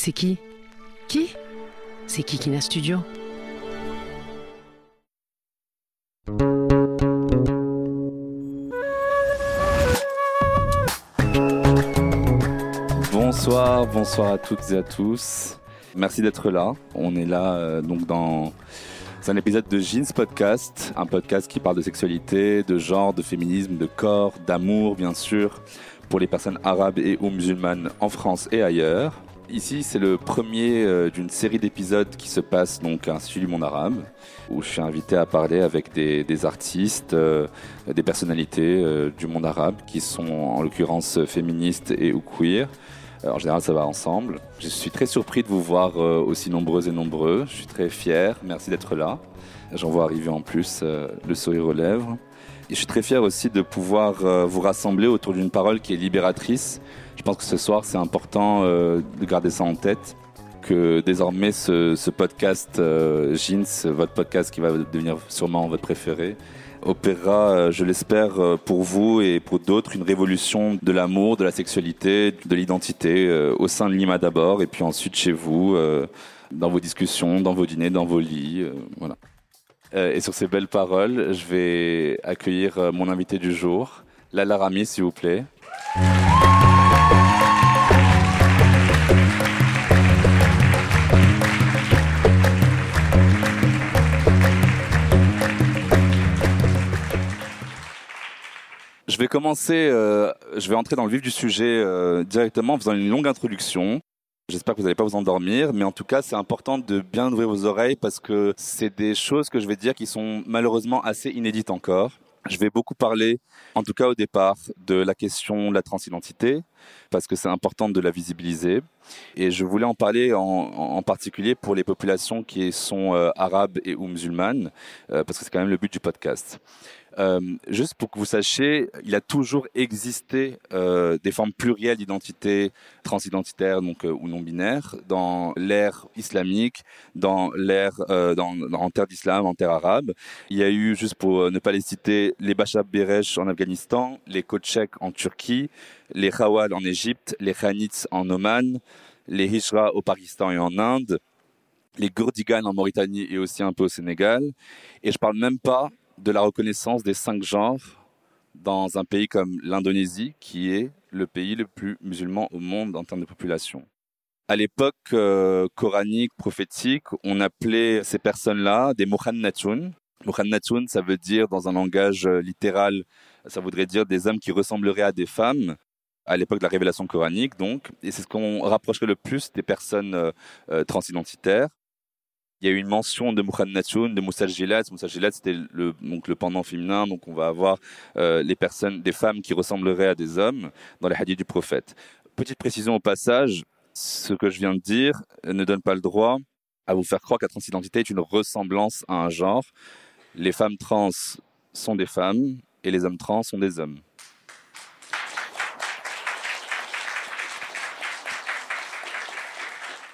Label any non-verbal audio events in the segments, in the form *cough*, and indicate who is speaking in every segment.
Speaker 1: C'est qui? Qui? C'est Kikina Studio?
Speaker 2: Bonsoir, bonsoir à toutes et à tous. Merci d'être là. On est là euh, donc dans un épisode de Jeans Podcast, un podcast qui parle de sexualité, de genre, de féminisme, de corps, d'amour bien sûr, pour les personnes arabes et ou musulmanes en France et ailleurs. Ici, c'est le premier euh, d'une série d'épisodes qui se passe donc à l'Institut du Monde Arabe, où je suis invité à parler avec des, artistes, euh, des personnalités euh, du monde arabe, qui sont en l'occurrence féministes et ou queer. En général, ça va ensemble. Je suis très surpris de vous voir aussi nombreux et nombreux. Je suis très fier. Merci d'être là. J'en vois arriver en plus euh, le sourire aux lèvres. Et je suis très fier aussi de pouvoir euh, vous rassembler autour d'une parole qui est libératrice. Je pense que ce soir, c'est important euh, de garder ça en tête. Que désormais, ce, podcast Jeans, votre podcast qui va devenir sûrement votre préféré, opérera, je l'espère, pour vous et pour d'autres, une révolution de l'amour, de la sexualité, de l'identité, au sein de Lima d'abord, et puis ensuite chez vous, dans vos discussions, dans vos dîners, dans vos lits. voilà. Euh, et sur ces belles paroles, je vais accueillir euh, mon invité du jour, Lala Rami, s'il vous plaît. Je vais commencer, euh, je vais entrer dans le vif du sujet euh, directement en faisant une longue introduction. J'espère que vous n'allez pas vous endormir, mais en tout cas, c'est important de bien ouvrir vos oreilles parce que c'est des choses que je vais dire qui sont malheureusement assez inédites encore. Je vais beaucoup parler, en tout cas au départ, de la question de la transidentité, parce que c'est important de la visibiliser. Et je voulais en parler en, particulier pour les populations qui sont euh, arabes et ou musulmanes, euh, parce que c'est quand même le but du podcast. Euh, juste pour que vous sachiez, il a toujours existé euh, des formes plurielles d'identité transidentitaire donc euh, ou non binaire dans l'ère islamique, dans l'ère dans, en terre d'islam, en terre arabe. Il y a eu juste pour ne pas les citer les Bachab Beresh en Afghanistan, les Kochek en Turquie, les Khawal en Égypte, les Khanits en Oman, les Hijra au Pakistan et en Inde, les Gourdigan en Mauritanie et aussi un peu au Sénégal. Et je parle même pas de la reconnaissance des cinq genres dans un pays comme l'Indonésie, qui est le pays le plus musulman au monde en termes de population. À l'époque euh, coranique, prophétique, on appelait ces personnes-là des Muhannatun. Muhannatun, ça veut dire, dans un langage euh, littéral, ça voudrait dire des hommes qui ressembleraient à des femmes à l'époque de la révélation coranique, donc. Et c'est ce qu'on rapprocherait le plus des personnes euh, transidentitaires. Il y a eu une mention de Muhannatun, de Moussa Gilat. Moussa Gilat, c'était le, donc le pendant féminin. Donc, on va avoir euh, les personnes, des femmes qui ressembleraient à des hommes dans les hadiths du prophète. Petite précision au passage, ce que je viens de dire ne donne pas le droit à vous faire croire la transidentité est une ressemblance à un genre. Les femmes trans sont des femmes et les hommes trans sont des hommes.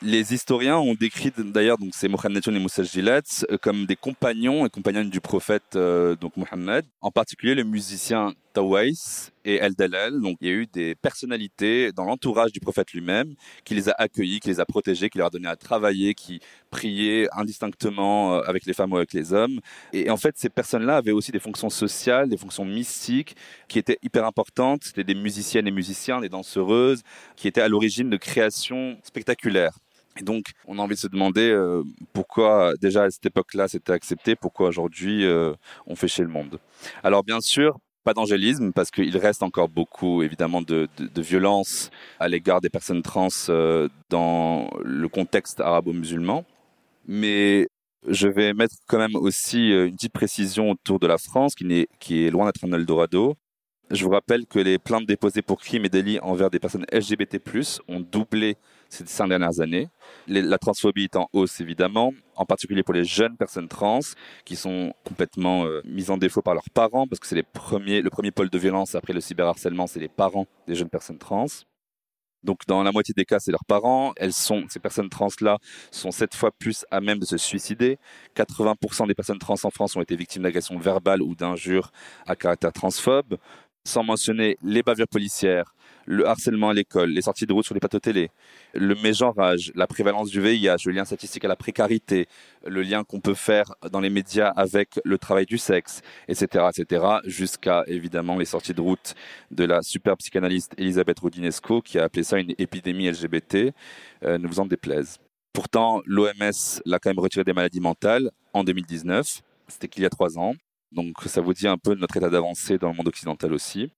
Speaker 2: Les historiens ont décrit d'ailleurs donc ces Mohammed et Moussa Gilat euh, comme des compagnons et compagnonnes du prophète euh, donc Mohammed, en particulier le musicien Tawais et El Dalal. Donc il y a eu des personnalités dans l'entourage du prophète lui-même qui les a accueillis, qui les a protégés, qui leur a donné à travailler, qui priaient indistinctement euh, avec les femmes ou avec les hommes. Et en fait, ces personnes-là avaient aussi des fonctions sociales, des fonctions mystiques qui étaient hyper importantes. C'était des musiciennes et musiciens, des danseuses qui étaient à l'origine de créations spectaculaires. Et donc, on a envie de se demander euh, pourquoi, déjà à cette époque-là, c'était accepté, pourquoi aujourd'hui euh, on fait chez le monde? Alors, bien sûr, pas d'angélisme, parce qu'il reste encore beaucoup, évidemment, de, de, violence à l'égard des personnes trans euh, dans le contexte arabo-musulman. Mais je vais mettre quand même aussi une petite précision autour de la France, qui, n'est, qui est loin d'être un Eldorado. Je vous rappelle que les plaintes déposées pour crimes et délits envers des personnes LGBT+, ont doublé ces cinq dernières années. la transphobie est en hausse, évidemment, en particulier pour les jeunes personnes trans, qui sont complètement euh, mises en défaut par leurs parents, parce que c'est le premier pôle de violence après le cyberharcèlement, c'est les parents des jeunes personnes trans. Donc, dans la moitié des cas, c'est leurs parents. Elles sont, ces personnes trans-là sont sept fois plus à même de se suicider. 80% des personnes trans en France ont été victimes d'agressions verbales ou d'injures à caractère transphobe sans mentionner les bavures policières, le harcèlement à l'école, les sorties de route sur les plateaux télé, le mégenrage, la prévalence du VIH, le lien statistique à la précarité, le lien qu'on peut faire dans les médias avec le travail du sexe, etc., etc., jusqu'à évidemment les sorties de route de la super psychanalyste Elisabeth Roudinesco qui a appelé ça une épidémie LGBT, euh, ne vous en déplaise. Pourtant, l'OMS l'a quand même retiré des maladies mentales en 2019, c'était qu'il y a trois ans. Donc ça vous dit un peu notre état d'avancée dans le monde occidental aussi.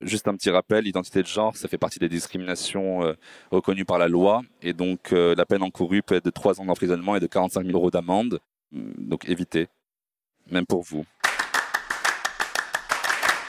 Speaker 2: Juste un petit rappel, l'identité de genre, ça fait partie des discriminations euh, reconnues par la loi. Et donc euh, la peine encourue peut être de 3 ans d'emprisonnement et de 45 000 euros d'amende. Hum, donc évitez, même pour vous.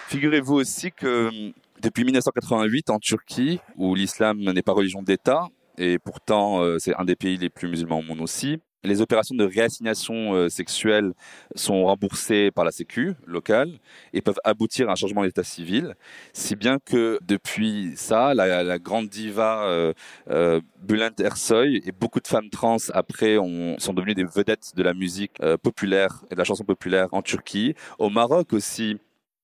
Speaker 2: Figurez-vous aussi que hum, depuis 1988 en Turquie, où l'islam n'est pas religion d'État, et pourtant euh, c'est un des pays les plus musulmans au monde aussi, les opérations de réassignation euh, sexuelle sont remboursées par la Sécu locale et peuvent aboutir à un changement d'état civil, si bien que depuis ça, la, grande diva euh, euh, Bülent Ersoy et beaucoup de femmes trans après sont devenues des vedettes de la musique populaire et de la chanson populaire en Turquie. Au Maroc aussi,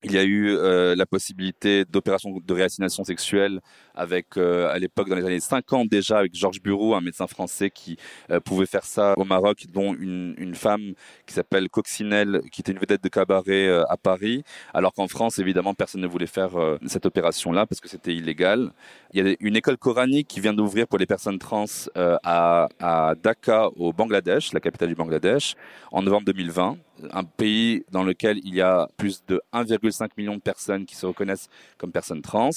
Speaker 2: il y a eu euh, la possibilité d'opérations de réassignation sexuelle avec, euh, à l'époque, dans les années 50 déjà, avec Georges Bureau, un médecin français qui euh, pouvait faire ça au Maroc, dont une, femme qui s'appelle Coccinelle, qui était une vedette de cabaret à Paris, alors qu'en France, évidemment, personne ne voulait faire cette opération-là parce que c'était illégal. Il y a une école coranique qui vient d'ouvrir pour les personnes trans à, à Dhaka, au Bangladesh, la capitale du Bangladesh, en novembre 2020 un pays dans lequel il y a plus de 1,5 million de personnes qui se reconnaissent comme personnes trans,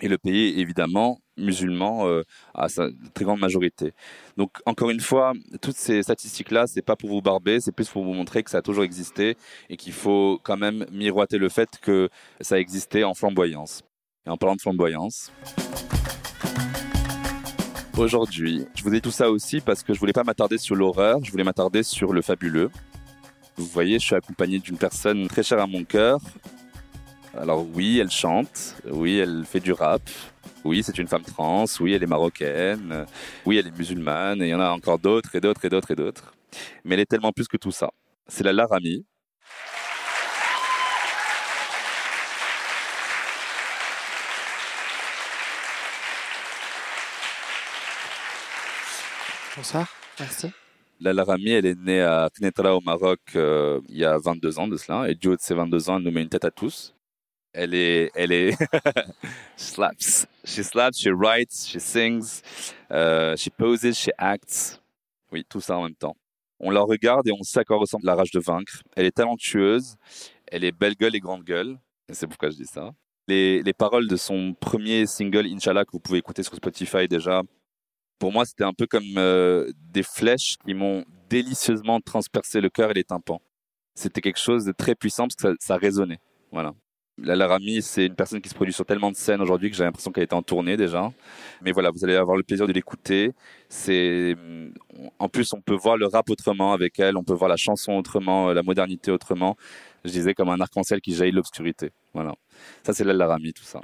Speaker 2: et le pays est évidemment musulman euh, à sa très grande majorité. Donc encore une fois, toutes ces statistiques-là, c'est pas pour vous barber, c'est plus pour vous montrer que ça a toujours existé et qu'il faut quand même miroiter le fait que ça a existé en flamboyance. Et en parlant de flamboyance. Aujourd'hui, je vous dis tout ça aussi parce que je voulais pas m'attarder sur l'horreur, je voulais m'attarder sur le fabuleux. Vous voyez, je suis accompagné d'une personne très chère à mon cœur. Alors oui, elle chante, oui, elle fait du rap, oui, c'est une femme trans, oui, elle est marocaine, oui, elle est musulmane, et il y en a encore d'autres et d'autres et d'autres et d'autres. Mais elle est tellement plus que tout ça. C'est la Laramie.
Speaker 3: Bonsoir, merci.
Speaker 2: La Laramie, elle est née à Knetra au Maroc euh, il y a 22 ans de cela. Et du haut de ses 22 ans, elle nous met une tête à tous. Elle est, elle est, *laughs* slaps. She slaps, she writes, she sings, uh, she poses, she acts. Oui, tout ça en même temps. On la regarde et on sait à quoi ressemble la rage de vaincre. Elle est talentueuse, elle est belle gueule et grande gueule. Et c'est pourquoi je dis ça. Les, les paroles de son premier single, Inch'Allah, que vous pouvez écouter sur Spotify déjà, pour moi, c'était un peu comme euh, des flèches qui m'ont délicieusement transpercé le cœur et les tympans. C'était quelque chose de très puissant parce que ça, résonnait. Voilà. La Laramie, c'est une personne qui se produit sur tellement de scènes aujourd'hui que j'ai l'impression qu'elle était en tournée déjà. Mais voilà, vous allez avoir le plaisir de l'écouter. C'est, en plus, on peut voir le rap autrement avec elle, on peut voir la chanson autrement, la modernité autrement. Je disais comme un arc-en-ciel qui jaillit de l'obscurité. Voilà. Ça, c'est la Laramie, tout ça.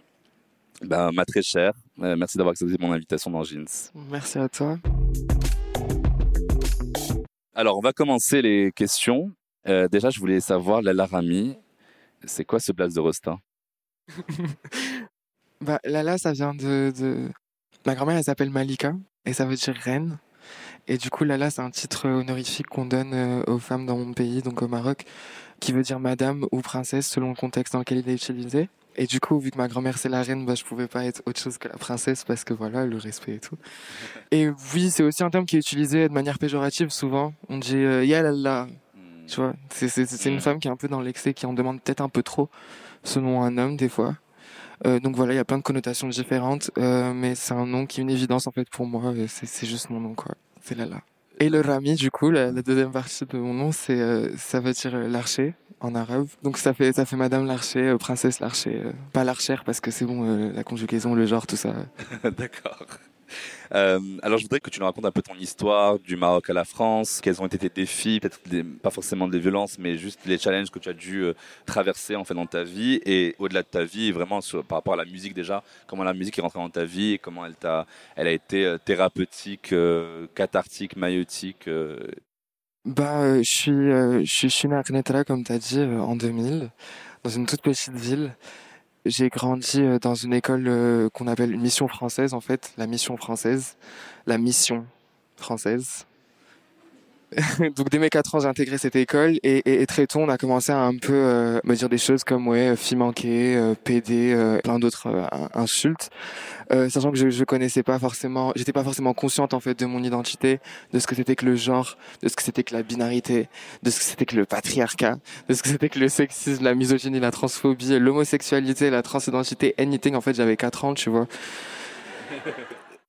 Speaker 2: Ben, ma très chère, euh, merci d'avoir accepté mon invitation dans Jeans.
Speaker 3: Merci à toi.
Speaker 2: Alors, on va commencer les questions. Euh, déjà, je voulais savoir, la Laramie, c'est quoi ce place de Rosta *laughs*
Speaker 3: bah, Lala, ça vient de, de... Ma grand-mère, elle s'appelle Malika, et ça veut dire reine. Et du coup, Lala, c'est un titre honorifique qu'on donne euh, aux femmes dans mon pays, donc au Maroc, qui veut dire madame ou princesse selon le contexte dans lequel il est utilisé. Et du coup, vu que ma grand-mère c'est la reine, bah, je pouvais pas être autre chose que la princesse parce que voilà, le respect et tout. Et oui, c'est aussi un terme qui est utilisé de manière péjorative souvent. On dit euh, yalala. Hmm. Tu vois, c'est une hmm. femme qui est un peu dans l'excès, qui en demande peut-être un peu trop, selon un homme des fois. Euh, donc voilà, il y a plein de connotations différentes, euh, mais c'est un nom qui est une évidence en fait pour moi. C'est juste mon nom quoi. C'est Lala. Et le Rami, du coup, la, deuxième partie de mon nom, c'est euh, ça veut dire euh, l'archer en arabe. Donc ça fait ça fait Madame l'archer, euh, princesse l'archer, euh, pas l'archère parce que c'est bon la conjugaison, le genre, tout ça. *laughs*
Speaker 2: D'accord. Euh, alors, je voudrais que tu nous racontes un peu ton histoire du Maroc à la France. Quels ont été tes défis, peut-être pas forcément des violences, mais juste les challenges que tu as dû euh, traverser en fait dans ta vie et au-delà de ta vie, vraiment par rapport à la musique déjà. Comment la musique est rentrée dans ta vie et comment elle t'a, elle a été euh, thérapeutique, cathartique, maïotique.
Speaker 3: Bah, je suis je suis né à Knetra, comme t'as dit, euh, en 2000, dans une toute petite ville. J'ai grandi euh, dans une école euh, qu'on appelle une mission française, en fait, la mission française, la mission française. *laughs* Donc dès mes 4 ans, j'ai intégré cette école et, très tôt, on a commencé à un peu euh, me dire des choses comme ouais, fille manquée, euh, PD, euh, plein d'autres euh, in- insultes, Euh, sachant que je, je connaissais pas forcément, j'étais pas forcément consciente en fait de mon identité, de ce que c'était que le genre, de ce que c'était que la binarité, de ce que c'était que le patriarcat, de ce que c'était que le sexisme, la misogynie, la transphobie, l'homosexualité, la transidentité, anything. En fait, j'avais 4 ans, tu vois.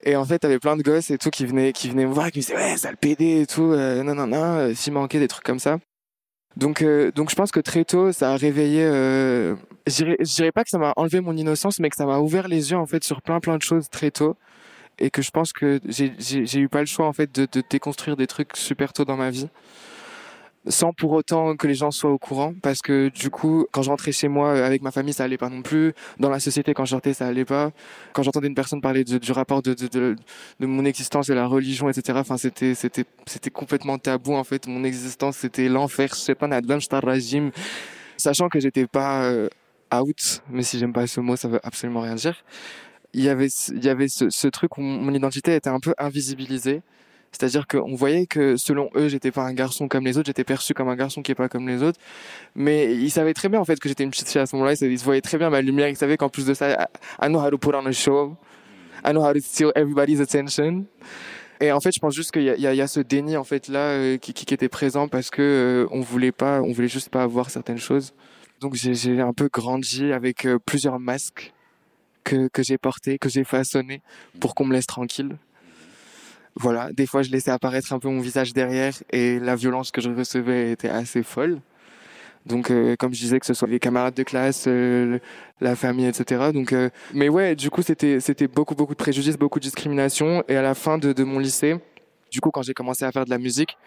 Speaker 3: Et en fait, t'avais plein de gosses et tout qui venaient, qui venaient me voir, qui me disaient ouais, sale PD et tout, euh, non, non, non, euh, fille manquée, des trucs comme ça. Donc, euh, donc je pense que très tôt, ça a réveillé. Euh, je dirais- pas que ça m'a enlevé mon innocence, mais que ça m'a ouvert les yeux en fait sur plein plein de choses très tôt, et que je pense que j'ai eu pas le choix en fait de déconstruire des trucs super tôt dans ma vie, sans pour autant que les gens soient au courant, parce que du coup, quand je rentrais chez moi euh, avec ma famille, ça allait pas non plus. Dans la société, quand je sortais, ça allait pas. Quand j'entendais une personne parler de- du rapport de, de, de, de mon existence et la religion, etc. Enfin, c'était c'était c'était complètement tabou en fait. Mon existence, c'était l'enfer. Je sais pas, régime. Sachant que j'étais pas euh, out, mais si j'aime pas ce mot, ça veut absolument rien dire. Il y avait il y avait ce truc où mon identité était un peu invisibilisée. C'est-à-dire qu'on voyait que selon eux, j'étais pas un garçon comme les autres, j'étais perçu comme un garçon qui est pas comme les autres. Mais ils savaient très bien en fait que j'étais une petite fille à ce moment-là. Ils se voyaient très bien ma lumière. Ils savaient qu'en plus de ça, I know how to put on a show. I know how to steal everybody's attention. Et en fait, je pense juste qu'il y, a- ce déni en fait là euh, qui, était présent parce que euh, on voulait pas, on voulait juste pas avoir certaines choses. Donc j'ai un peu grandi avec euh, plusieurs masques que que j'ai portés, que j'ai façonnés pour qu'on me laisse tranquille. Voilà, des fois je laissais apparaître un peu mon visage derrière et la violence que je recevais était assez folle. Donc, euh, comme je disais, que ce soit les camarades de classe, euh, la famille, etc. Donc, euh, mais ouais, du coup, c'était c'était beaucoup beaucoup de préjudices, beaucoup de discrimination. Et à la fin de, de mon lycée, du coup, quand j'ai commencé à faire de la musique,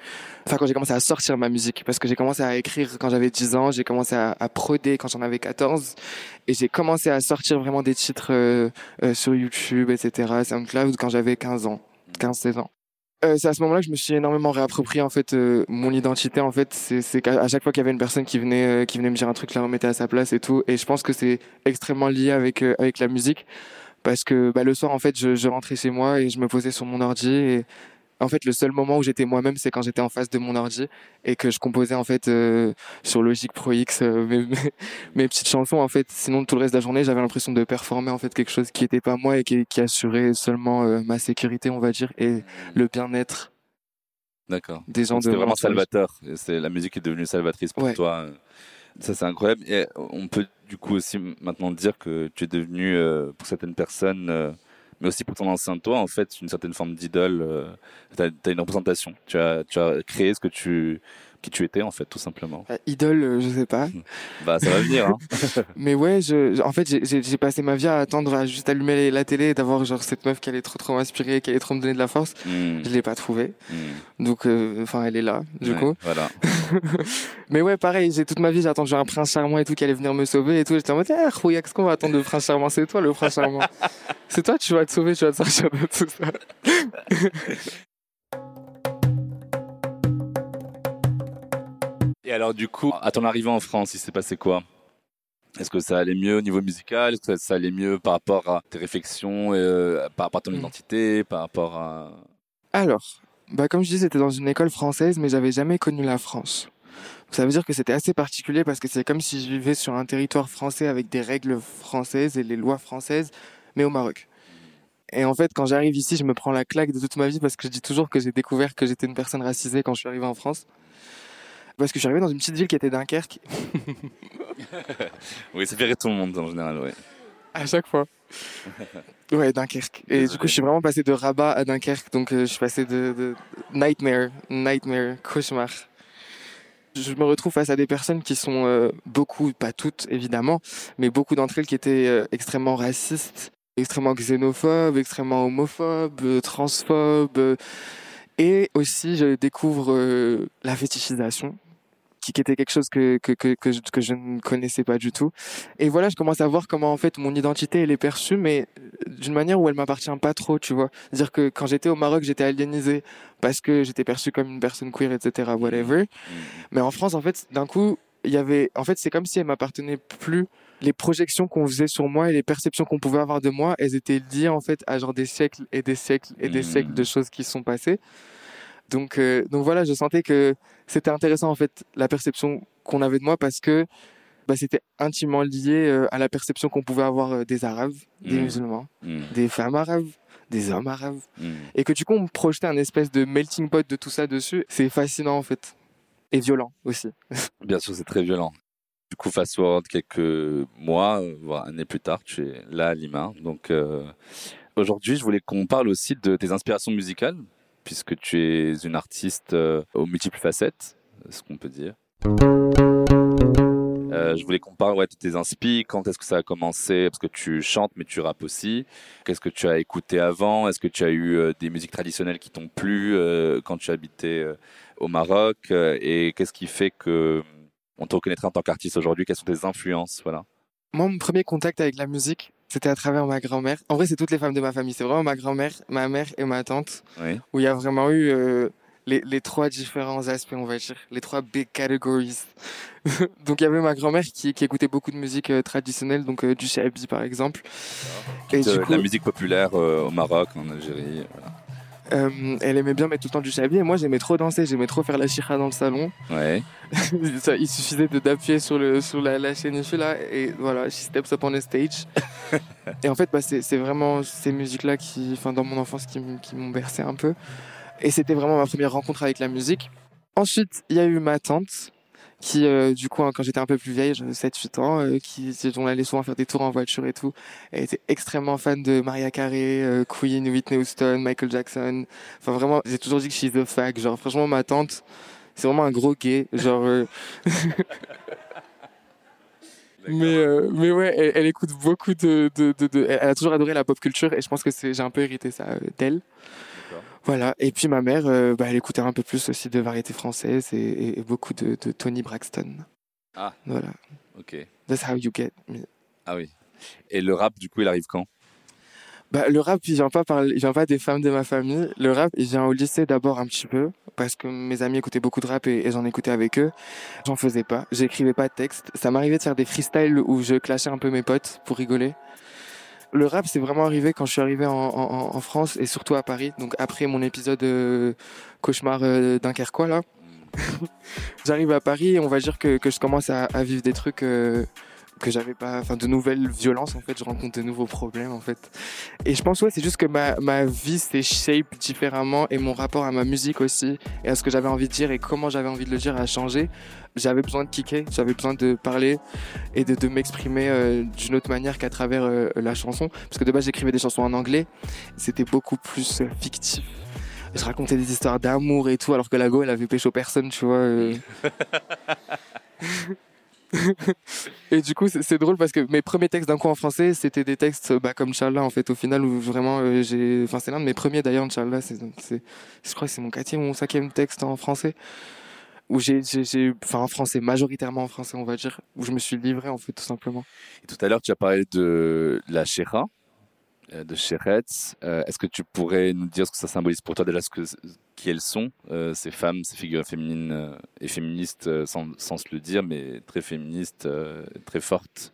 Speaker 3: enfin quand j'ai commencé à sortir ma musique, parce que j'ai commencé à écrire quand j'avais 10 ans, j'ai commencé à, à quand j'en avais 14, et j'ai commencé à sortir vraiment des titres euh, euh, sur YouTube, etc. SoundCloud quand j'avais 15 ans, 15-16 ans. Euh, c'est à ce moment-là que je me suis énormément réapproprié en fait euh, mon identité en fait. C'est qu'à chaque fois qu'il y avait une personne qui venait euh, qui venait me dire un truc je la remettais à sa place et tout. Et je pense que c'est extrêmement lié avec avec la musique. Parce que bah, le soir en fait je, je rentrais chez moi et je me posais sur mon ordi et en fait le seul moment où j'étais moi-même c'est quand j'étais en face de mon ordi et que je composais en fait euh, sur Logic Pro X euh, *laughs* mes, petites chansons en fait sinon tout le reste de la journée j'avais l'impression de performer en fait quelque chose qui était pas moi et qui, qui assurait seulement euh, ma sécurité on va dire et le bien-être
Speaker 2: D'accord.
Speaker 3: des gens de
Speaker 2: C'était vraiment salvateur. C'est la musique est devenue salvatrice pour
Speaker 3: Ouais.
Speaker 2: toi. Ça c'est incroyable. Et on peut du coup aussi maintenant dire que tu es devenu pour certaines personnes, mais aussi pour ton ancien toi, en fait, une certaine forme d'idole. Euh, tu as, une représentation. Tu as, tu as créé ce que tu qui tu étais en fait, tout simplement.
Speaker 3: Euh, idole euh, je sais pas
Speaker 2: Bah ça va venir. Hein. *laughs*
Speaker 3: mais ouais je, en fait j'ai- passé ma vie à attendre à juste allumer la télé et d'avoir genre cette meuf qui allait trop trop m'inspirer qui allait trop me donner de la force
Speaker 2: Hmm,
Speaker 3: je l'ai pas trouvée
Speaker 2: hmm.
Speaker 3: donc euh, enfin elle est là du
Speaker 2: Ouais,
Speaker 3: coup
Speaker 2: Voilà. *laughs*
Speaker 3: mais ouais pareil j'ai toute ma vie j'ai attendu un prince charmant et tout qui allait venir me sauver et tout j'étais en mode ah Rouya, qu'est-ce qu'on va attendre de prince charmant? C'est toi le prince charmant *laughs* c'est toi tu vas te sauver tu vas te sortir de tout ça
Speaker 2: Et alors du coup, à ton arrivée en France, il s'est passé quoi? Est-ce que ça allait mieux au niveau musical? Est-ce que ça allait mieux par rapport à tes réflexions, euh, par rapport à ton
Speaker 3: Mm.
Speaker 2: identité, par rapport à...
Speaker 3: Alors, bah comme je dis, c'était dans une école française, mais j'avais jamais connu la France. Ça veut dire que c'était assez particulier parce que c'est comme si je vivais sur un territoire français avec des règles françaises et les lois françaises, mais au Maroc. Et en fait, quand j'arrive ici, je me prends la claque de toute ma vie parce que je dis toujours que j'ai découvert que j'étais une personne racisée quand je suis arrivé en France. Parce que je suis arrivé dans une petite ville qui était Dunkerque *laughs*
Speaker 2: Oui, ça fait rire tout le monde en général, ouais.
Speaker 3: à chaque fois. Ouais, Dunkerque. Et du coup, je suis vraiment passé de Rabat à Dunkerque. Donc, euh, je suis passé de, de nightmare, nightmare, cauchemar. Je me retrouve face à des personnes qui sont euh, beaucoup, pas toutes évidemment, mais beaucoup d'entre elles qui étaient euh, extrêmement racistes, extrêmement xénophobes, extrêmement homophobes, euh, transphobes. et aussi, je découvre la fétichisation, qui, qui était quelque chose que, que, que, que, je, que je ne connaissais pas du tout. Et voilà, je commence à voir comment en fait mon identité elle est perçue, mais d'une manière où elle m'appartient pas trop, tu vois. C'est-à-dire que quand j'étais au Maroc, j'étais aliénisé parce que j'étais perçu comme une personne queer, etc., whatever. Mais en France, en fait, d'un coup, il y avait, en fait, c'est comme si elle m'appartenait plus. Les projections qu'on faisait sur moi et les perceptions qu'on pouvait avoir de moi, elles étaient liées en fait à genre des siècles et des siècles et des
Speaker 2: Mhm.
Speaker 3: siècles de choses qui se sont passées. Donc, euh, donc voilà, je sentais que c'était intéressant en fait la perception qu'on avait de moi parce que bah, c'était intimement lié euh, à la perception qu'on pouvait avoir euh, des Arabes, des
Speaker 2: Mhm.
Speaker 3: musulmans,
Speaker 2: Mm,
Speaker 3: des femmes arabes, des hommes arabes,
Speaker 2: mm.
Speaker 3: et que du coup on me projetait un espèce de melting pot de tout ça dessus. C'est fascinant en fait et violent aussi. *laughs*
Speaker 2: Bien sûr, c'est très violent. Du coup, fast forward quelques mois, voire années plus tard, tu es là à Lima. Donc, euh, aujourd'hui, je voulais qu'on parle aussi de tes inspirations musicales, puisque tu es une artiste euh, aux multiples facettes, ce qu'on peut dire. Euh, je voulais qu'on parle ouais, de tes inspi, quand est-ce que ça a commencé, parce que tu chantes mais tu rappes aussi. Qu'est-ce que tu as écouté avant? Est-ce que tu as eu euh, des musiques traditionnelles qui t'ont plu quand tu habitais au Maroc? Et qu'est-ce qui fait que on te reconnaîtrait en tant qu'artiste aujourd'hui? Quelles sont tes influences? Voilà.
Speaker 3: Moi, mon premier contact avec la musique, c'était à travers ma grand-mère. En vrai, c'est toutes les femmes de ma famille. C'est vraiment ma grand-mère, ma mère et ma tante,
Speaker 2: Oui.
Speaker 3: où il y a vraiment eu euh, les, les trois différents aspects, on va dire, les trois big categories. *laughs* donc, il y avait ma grand-mère qui, qui écoutait beaucoup de musique euh, traditionnelle, donc euh, du shabi par exemple. Et
Speaker 2: De
Speaker 3: du coup,
Speaker 2: la musique populaire au Maroc, en Algérie. voilà.
Speaker 3: Euh, elle aimait bien mettre tout le temps du shabi, et moi, j'aimais trop danser, j'aimais trop faire la chicha dans le salon.
Speaker 2: Ouais. *laughs*
Speaker 3: Ça, il suffisait de d'appuyer sur le sur la, la chaîne IFI, là et voilà she steps up on the stage. *laughs* Et en fait bah, c'est vraiment ces musiques là qui enfin dans mon enfance qui, qui m'ont bercé un peu. Et c'était vraiment ma première rencontre avec la musique. Ensuite il y a eu ma tante qui euh, du coup hein, quand j'étais un peu plus vieille j'avais 7 8 ans euh, qui on allait souvent faire des tours en voiture et tout. Elle était extrêmement fan de Maria Carey euh, Queen Whitney Houston Michael Jackson. Enfin vraiment j'ai toujours dit que she's a fag. Genre franchement ma tante c'est vraiment un gros gay. Genre *laughs* mais euh, mais ouais elle, elle écoute beaucoup de, de, de, de- elle a toujours adoré la pop culture et je pense que c'est j'ai un peu hérité ça d'elle voilà et puis ma mère euh, bah, elle écoutait un peu plus aussi de variété française et, et- et beaucoup de, de Tony Braxton
Speaker 2: Ah.
Speaker 3: voilà
Speaker 2: Ok.
Speaker 3: that's how you get me.
Speaker 2: Ah oui. Et le rap, du coup, il arrive quand?
Speaker 3: Bah, le rap, il vient pas par, il vient pas des femmes de ma famille. Le rap, il vient au lycée d'abord un petit peu, parce que mes amis écoutaient beaucoup de rap et, et j'en écoutais avec eux. J'en faisais pas. J'écrivais pas de texte. Ça m'arrivait de faire des freestyles où je clashais un peu mes potes pour rigoler. Le rap, c'est vraiment arrivé quand je suis arrivé en, en, en France et surtout à Paris. Donc après mon épisode euh, cauchemar euh, dunkerquois là, *laughs* j'arrive à Paris et on va dire que, que je commence à, à vivre des trucs euh, que j'avais pas, enfin de nouvelles violences en fait. Je rencontre de nouveaux problèmes en fait. Et je pense ouais, c'est juste que ma, ma vie s'est shape différemment et mon rapport à ma musique aussi et à ce que j'avais envie de dire et comment j'avais envie de le dire a changé. J'avais besoin de kicker, j'avais besoin de parler et de, de m'exprimer euh, d'une autre manière qu'à travers euh, la chanson. Parce que de base j'écrivais des chansons en anglais, c'était beaucoup plus euh, fictif. Je racontais des histoires d'amour et tout, alors que la go elle avait pécho personne, tu vois. *laughs* Et du coup, c'est drôle parce que mes premiers textes d'un coup en français, c'était des textes bah, comme Inch'Allah, en fait, au final, où vraiment euh, j'ai. Enfin, c'est l'un de mes premiers d'ailleurs, Inch'Allah. c'est- Je crois que c'est mon quatrième ou mon cinquième texte en français. Où j'ai. Enfin, en français, majoritairement en français, on va dire. Où je me suis livré, en fait, tout simplement.
Speaker 2: Et tout à l'heure, tu as parlé de la euh, de Sheretz. Euh, Est-ce que tu pourrais nous dire ce que ça symbolise pour toi, déjà ce que, qui elles sont, euh, ces femmes, ces figures féminines euh, et féministes, euh, sans, sans se le dire, mais très féministes, euh, très fortes?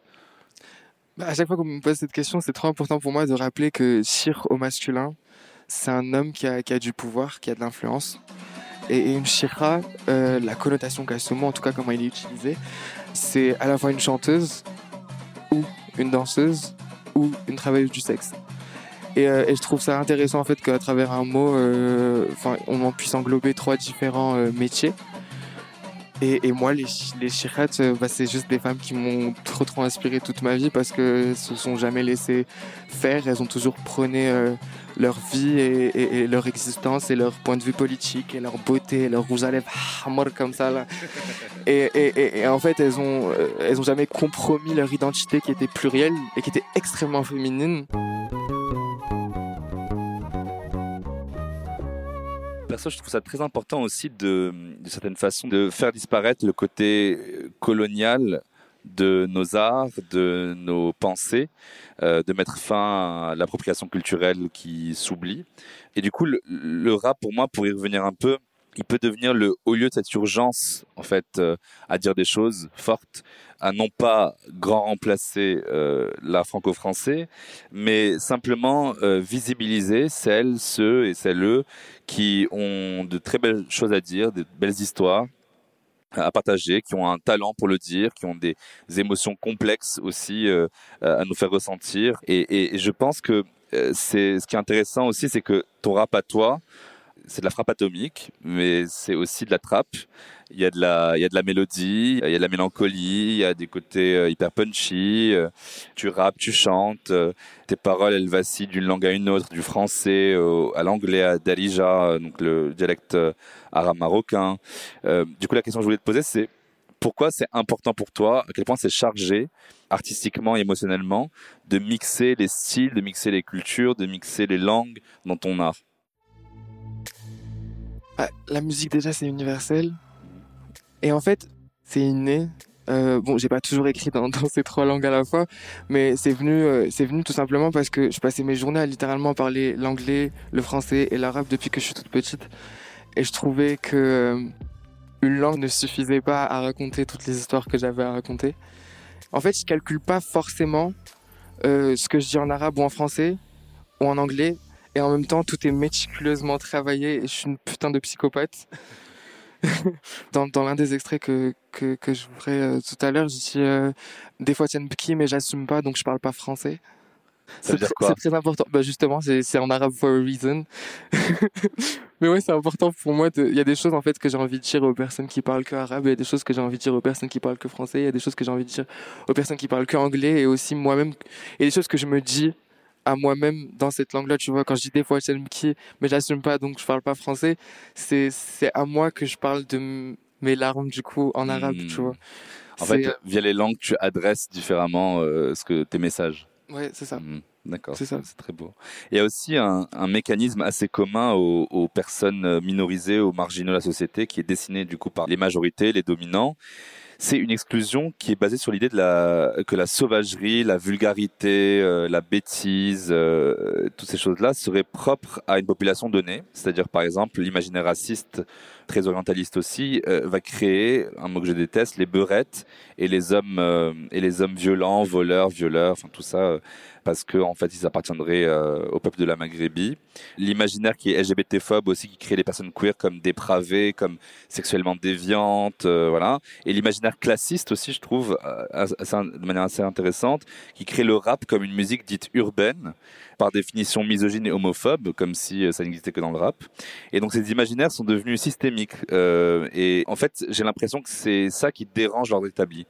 Speaker 3: Bah, à chaque fois qu'on me pose cette question, c'est trop important pour moi de rappeler que Shir au masculin, c'est un homme qui a, qui a du pouvoir, qui a de l'influence. Et, une Shira, euh, la connotation qu'a ce mot, en tout cas comment il est utilisé, c'est à la fois une chanteuse ou une danseuse ou une travailleuse du sexe. Et, euh, et je trouve ça intéressant en fait qu'à travers un mot, euh, on en puisse englober trois différents euh, métiers. Et, moi, les, les bah, c'est juste des femmes qui m'ont trop trop inspiré toute ma vie parce que se sont jamais laissées faire. Elles ont toujours prôné leur vie et, leur existence et leur point de vue politique et leur beauté, et leur rouge à lèvres ah, mort comme ça là. Et- et en fait, elles ont, euh, elles ont jamais compromis leur identité qui était plurielle et qui était extrêmement féminine.
Speaker 2: Perso, je trouve ça très important aussi de, de certaine façon, de faire disparaître le côté euh, colonial de nos arts, de nos pensées, euh, de mettre fin à l'appropriation culturelle qui s'oublie. Et du coup, le, le rap, pour moi, pour y revenir un peu, il peut devenir le haut lieu de cette urgence, en fait, euh, à dire des choses fortes, à non pas grand remplacer euh, l'art franco-français, mais simplement visibiliser celles, ceux et celles qui ont de très belles choses à dire, de belles histoires à partager, qui ont un talent pour le dire, qui ont des émotions complexes aussi euh, à nous faire ressentir. Et, et- et je pense que euh, c'est ce qui est intéressant aussi, c'est que ton rap à toi, c'est de la frappe atomique, mais c'est aussi de la trappe. Il y a de la, il y a de la mélodie, il y a de la mélancolie, il y a des côtés euh, hyper punchy. euh, tu rappes, tu chantes, euh, tes paroles elles vacillent d'une langue à une autre, du français à l'anglais, à Darija, donc le dialecte arabe marocain. Du coup, la question que je voulais te poser, c'est pourquoi c'est important pour toi, à quel point c'est chargé artistiquement et émotionnellement de mixer les styles, de mixer les cultures, de mixer les langues dans ton art?
Speaker 3: Ah, la musique déjà c'est universel. Et en fait, c'est inné. Euh, bon, j'ai pas toujours écrit *laughs* dans, ces trois langues à la fois, mais c'est venu, euh, c'est venu tout simplement parce que je passais mes journées à littéralement parler l'anglais, le français et l'arabe depuis que je suis toute petite, et je trouvais que euh, une langue ne suffisait pas à raconter toutes les histoires que j'avais à raconter. En fait, je calcule pas forcément ce que je dis en arabe ou en français ou en anglais, et en même temps, tout est méticuleusement travaillé et je suis une putain de psychopathe. *laughs* dans dans l'un des extraits que, que, que je ferai euh, tout à l'heure, je dis euh, des fois tiens qui mais j'assume pas donc je parle pas français. C'est tr- très important. Bah justement, c'est en arabe for a reason. *laughs* mais ouais, c'est important pour moi. Il y a des choses en fait que j'ai envie de dire aux personnes qui parlent que arabe, et il y a des choses que j'ai envie de dire aux personnes qui parlent que français, il y a des choses que j'ai envie de dire aux personnes qui parlent que anglais, et aussi moi-même. A des choses que je me dis à moi-même dans cette langue-là, tu vois, quand je dis des fois j'aime qui, mais j'assume pas, donc je parle pas français, c'est, c'est à moi que je parle de mes larmes, du coup, en arabe,
Speaker 2: Hmm.
Speaker 3: tu vois.
Speaker 2: En fait, via les langues, tu adresses différemment euh, ce que tes messages.
Speaker 3: euh, ouais, c'est ça.
Speaker 2: Mhm. D'accord,
Speaker 3: C'est ça.
Speaker 2: c'est très beau. Il y a aussi un, un mécanisme assez commun aux, aux personnes euh, minorisées, aux marginaux de la société, qui est dessiné du coup par les majorités, les dominants. C'est une exclusion qui est basée sur l'idée de la que la sauvagerie, la vulgarité, euh, la bêtise, euh, toutes ces choses-là seraient propres à une population donnée. C'est-à-dire, par exemple, l'imaginaire raciste, très orientaliste aussi, euh, va créer un mot que je déteste, les beurettes et les hommes euh, et les hommes violents, voleurs, violeurs, enfin tout ça. euh, parce que en fait ils appartiendraient au peuple de la Maghrébie. L'imaginaire qui est LGBT-phobe aussi, qui crée les personnes queer comme dépravées, comme sexuellement déviantes, voilà. Et l'imaginaire classiste aussi, je trouve, de manière assez intéressante, qui crée le rap comme une musique dite urbaine, par définition misogyne et homophobe, comme si ça n'existait que dans le rap. Et donc ces imaginaires sont devenus systémiques. Euh, et en fait, j'ai l'impression que c'est ça qui dérange l'ordre établi.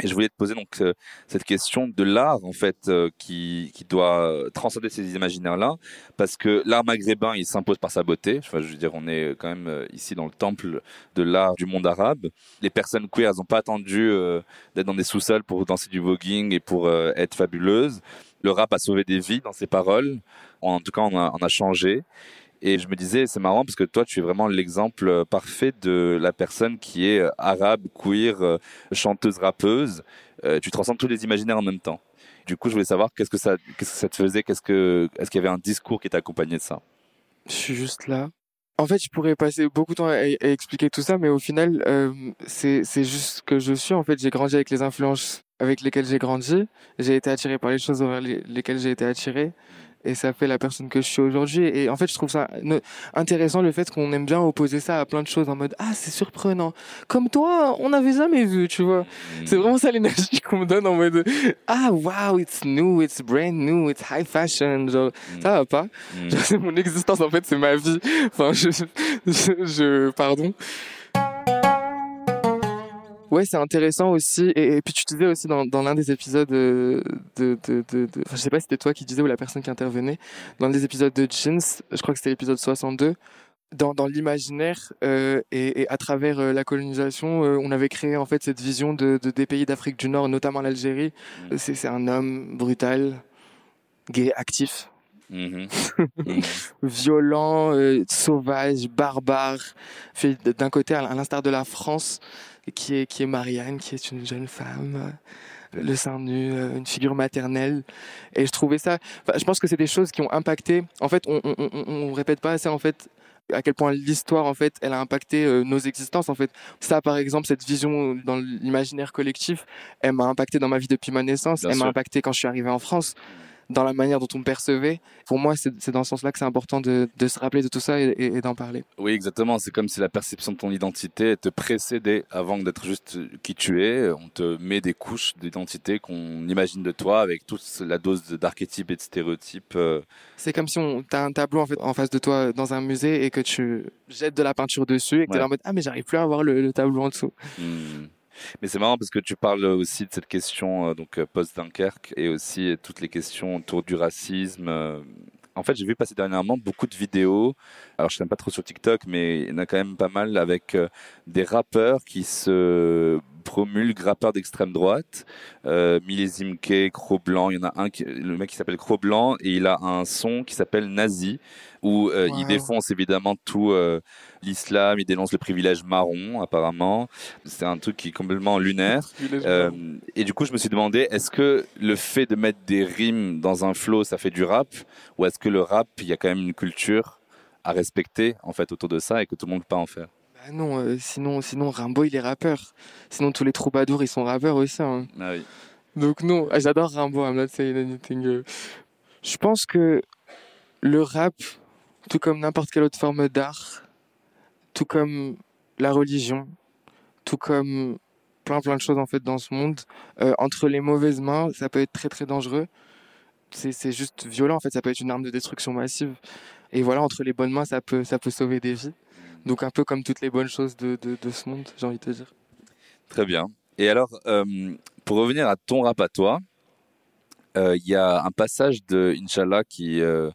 Speaker 2: Et je voulais te poser donc euh, cette question de l'art en fait euh, qui, qui doit transcender ces imaginaires-là parce que l'art maghrébin il s'impose par sa beauté. Je veux dire, on est quand même ici dans le temple de l'art du monde arabe. Les personnes queer, elles n'ont pas attendu d'être dans des sous-sols pour danser du voguing et pour être fabuleuses. Le rap a sauvé des vies dans ses paroles. En tout cas, on a changé. Et je me disais, c'est marrant parce que toi, tu es vraiment l'exemple euh, parfait de la personne qui est euh, arabe, queer, euh, chanteuse, rappeuse. Euh, tu transcendes tous les imaginaires en même temps. Du coup, je voulais savoir qu'est-ce que ça, qu'est-ce que ça te faisait, qu'est-ce que, est-ce qu'il y avait un discours qui t'accompagnait de ça?
Speaker 3: Je suis juste là. En fait, je pourrais passer beaucoup de temps à, expliquer tout ça, mais au final, c'est c'est juste que je suis. En fait, j'ai grandi avec les influences avec lesquelles j'ai grandi. J'ai été attiré par les choses vers les- lesquelles j'ai été attiré. Et ça fait la personne que je suis aujourd'hui. Et en fait, je trouve ça intéressant le fait qu'on aime bien opposer ça à plein de choses en mode Ah, c'est surprenant. Comme toi, on n'avait jamais vu, tu vois. C'est vraiment ça l'énergie *laughs* qu'on me donne en mode Ah, wow, it's new, it's brand new, it's high fashion. Genre, ça va pas.
Speaker 2: Mm.
Speaker 3: C'est mon existence en fait, c'est ma vie. Enfin, je, je, je- pardon. Ouais, c'est intéressant aussi. Et, et, puis tu disais aussi dans, dans l'un des épisodes de, de, de, de, enfin, je sais pas si c'était toi qui disais ou la personne qui intervenait, dans l'un des épisodes de Jeans, je crois que c'était l'épisode 62, dans, dans l'imaginaire euh, et, et, à travers euh, la colonisation, euh, on avait créé en fait cette vision de, de des pays d'Afrique du Nord, notamment l'Algérie.
Speaker 2: Mm.
Speaker 3: C'est c'est un homme brutal, gay, actif,
Speaker 2: Mhm. Mhm. *laughs*
Speaker 3: violent, euh, sauvage, barbare, fait d'un côté à l'instar de la France, qui est qui est Marianne, qui est une jeune femme, euh, le sein nu, euh, une figure maternelle. Et je trouvais ça. enfin, je pense que c'est des choses qui ont impacté. En fait, on on, on, on répète pas assez en fait à quel point l'histoire en fait elle a impacté euh, nos existences en fait ça par exemple cette vision dans l'imaginaire collectif elle m'a impacté dans ma vie depuis ma naissance
Speaker 2: Bien
Speaker 3: elle m'a impacté quand je suis arrivé en France dans la manière dont on me percevait pour moi c'est dans ce sens-là que c'est important de, de se rappeler de tout ça et, et- et d'en parler
Speaker 2: Oui, exactement. C'est comme si la perception de ton identité te précédait avant d'être juste qui tu es. On te met des couches d'identité qu'on imagine de toi avec toute la dose d'archétypes et de stéréotypes. euh,
Speaker 3: c'est comme si on t'as un tableau en fait en face de toi dans un musée et que tu jettes de la peinture dessus et que
Speaker 2: Ouais.
Speaker 3: là en mode ah mais j'arrive plus à voir le, le tableau en dessous
Speaker 2: Hmm. Mais c'est marrant parce que tu parles aussi de cette question euh, donc euh, post-Dunkerque et aussi euh, toutes les questions autour du racisme. En fait, j'ai vu passer dernièrement beaucoup de vidéos. Alors, je ne pas trop sur TikTok, mais il y en a quand même pas mal avec euh, des rappeurs qui se promulguent, rappeurs d'extrême droite. Euh, Millésime K, Cro Blanc. Il y en a un, qui, le mec qui s'appelle Cro Blanc et il a un son qui s'appelle Nazi où euh, il défonce évidemment tout euh, l'islam, il dénonce le privilège marron apparemment. C'est un truc qui est complètement lunaire. *laughs* Euh, et du coup, je me suis demandé, est-ce que le fait de mettre des rimes dans un flow, ça fait du rap Ou est-ce que le rap, il y a quand même une culture à respecter en fait autour de ça et que tout le monde peut pas en faire
Speaker 3: Bah non, euh, sinon, sinon Rimbaud il est rappeur. Sinon tous les troubadours ils sont rappeurs aussi. hein.
Speaker 2: Ah oui.
Speaker 3: Donc non, ah, j'adore Rimbaud. I'm not saying anything. euh. Je pense que le rap, tout comme n'importe quelle autre forme d'art, tout comme la religion, tout comme plein plein de choses en fait dans ce monde, euh, entre les mauvaises mains, ça peut être très très dangereux. C'est c'est juste violent en fait. Ça peut être une arme de destruction massive. Et voilà, entre les bonnes mains, ça peut ça peut sauver des vies. Donc un peu comme toutes les bonnes choses de, de, de ce monde, j'ai envie de te dire.
Speaker 2: Très bien. Et alors, euh, pour revenir à ton rap à toi, euh, il y a un passage de Inch'Allah qui euh,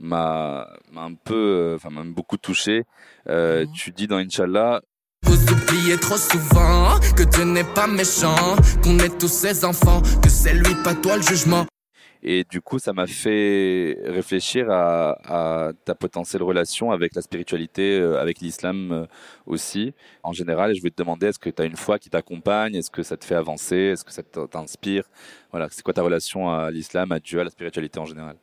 Speaker 2: m'a un peu, euh, enfin m'a beaucoup touché. Euh,
Speaker 3: Mhm.
Speaker 2: Tu dis dans Inch'Allah,
Speaker 4: Vous oubliez trop souvent que Dieu n'est pas méchant, qu'on est tous ses enfants, que c'est lui pas toi le jugement.
Speaker 2: Et du coup, ça m'a fait réfléchir à, ta potentielle relation avec la spiritualité, euh, avec l'islam euh, aussi, en général. Et je voulais te demander, est-ce que tu as une foi qui t'accompagne? Est-ce que ça te fait avancer? Est-ce que ça t'inspire? Voilà, c'est quoi ta relation à l'islam, à Dieu, à la spiritualité en général?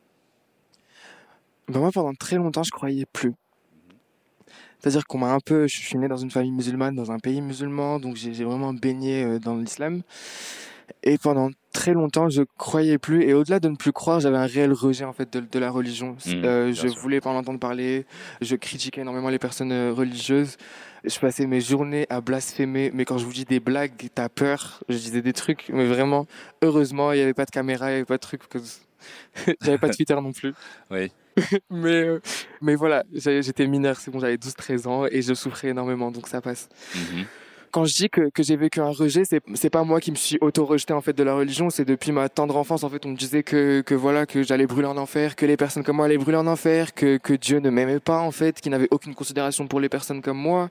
Speaker 3: Ben moi, pendant très longtemps, je croyais plus. C'est-à-dire qu'on m'a un peu, je suis né dans une famille musulmane, dans un pays musulman, donc j'ai j'ai vraiment baigné euh, dans l'islam. Et pendant très longtemps, je croyais plus. Et au-delà de ne plus croire, j'avais un réel rejet en fait de, de la religion.
Speaker 2: Mhm,
Speaker 3: Euh, je voulais pas en entendre parler. Je critiquais énormément les personnes euh, religieuses. Je passais mes journées à blasphémer. Mais quand je vous dis des blagues, t'as peur. Je disais des trucs, mais vraiment, heureusement, il y avait pas de caméra, il y avait pas de trucs. *laughs* J'avais pas de Twitter non plus. *laughs*
Speaker 2: Oui. *laughs*
Speaker 3: mais, euh, mais voilà, j'étais mineur, c'est bon, j'avais 12-13 ans et je souffrais énormément, donc ça passe.
Speaker 2: Mhm.
Speaker 3: Quand je dis que, que j'ai vécu un rejet, c'est c'est pas moi qui me suis auto-rejeté en fait de la religion, c'est depuis ma tendre enfance en fait, on me disait que, que voilà, que j'allais brûler en enfer, que les personnes comme moi allaient brûler en enfer, que, que Dieu ne m'aimait pas en fait, qu'il n'avait aucune considération pour les personnes comme moi.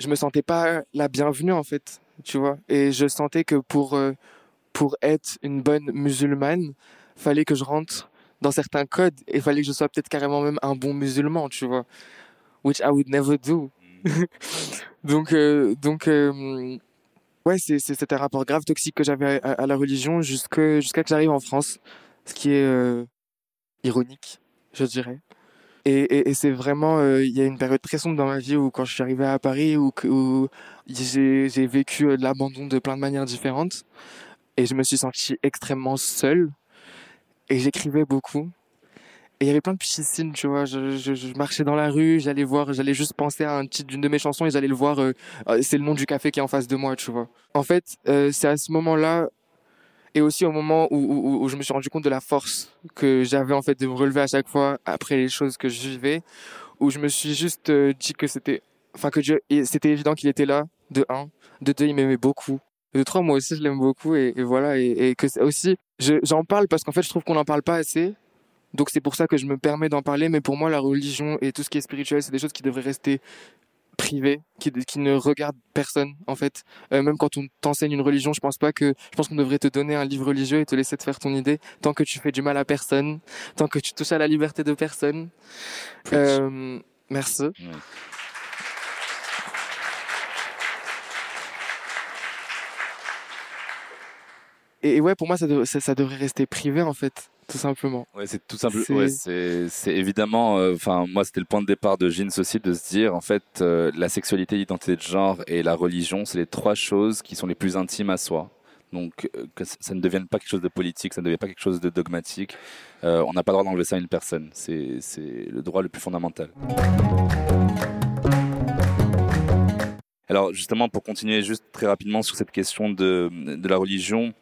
Speaker 3: Je me sentais pas la bienvenue en fait, tu vois, et je sentais que pour, euh, pour être une bonne musulmane, fallait que je rentre dans certains codes et fallait que je sois peut-être carrément même un bon musulman, tu vois. Which I would never do. *laughs* donc, euh, donc, euh, ouais, c'est, c'était un rapport grave toxique que j'avais à, la religion jusque, jusqu'à que j'arrive en France. Ce qui est euh, ironique, je dirais. Et, c'est vraiment, euh, il y a une période très sombre dans ma vie où quand je suis arrivé à Paris, où, j'ai, j'ai vécu l'abandon de plein de manières différentes. Et je me suis senti extrêmement seul. Et j'écrivais beaucoup. Il y avait plein de petits signes, tu vois. Je, marchais dans la rue, j'allais voir, j'allais juste penser à un titre d'une de mes chansons et j'allais le voir. euh, euh, c'est le nom du café qui est en face de moi, tu vois. En fait, euh, c'est à ce moment-là et aussi au moment où, je me suis rendu compte de la force que j'avais en fait de me relever à chaque fois après les choses que je vivais, où je me suis juste dit que c'était, enfin que Dieu, c'était évident qu'il était là de un. De deux, il m'aimait beaucoup. De trois, moi aussi, je l'aime beaucoup. Et, voilà. Et, et que aussi, je- j'en parle parce qu'en fait, je trouve qu'on n'en parle pas assez. Donc c'est pour ça que je me permets d'en parler. Mais pour moi, la religion et tout ce qui est spirituel, c'est des choses qui devraient rester privées, qui, qui ne regardent personne en fait. Euh, même quand on t'enseigne une religion, je pense pas que, je pense qu'on devrait te donner un livre religieux et te laisser te faire ton idée tant que tu fais du mal à personne, tant que tu touches à la liberté de personne. Euh, merci. Et, et ouais, pour moi, ça, ça devrait rester privé en fait, tout simplement.
Speaker 2: Ouais, c'est tout simple.
Speaker 3: C'est-
Speaker 2: Ouais, c'est c'est évidemment. euh, Enfin, moi, c'était le point de départ de Jeans aussi de se dire, en fait, euh, la sexualité, l'identité de genre et la religion, c'est les trois choses qui sont les plus intimes à soi. Donc, euh, que ça ne devienne pas quelque chose de politique, ça ne devienne pas quelque chose de dogmatique. On n'a pas le droit d'enlever ça à une personne. C'est c'est le droit le plus fondamental. Alors, justement, pour continuer juste très rapidement sur cette question de, de la religion,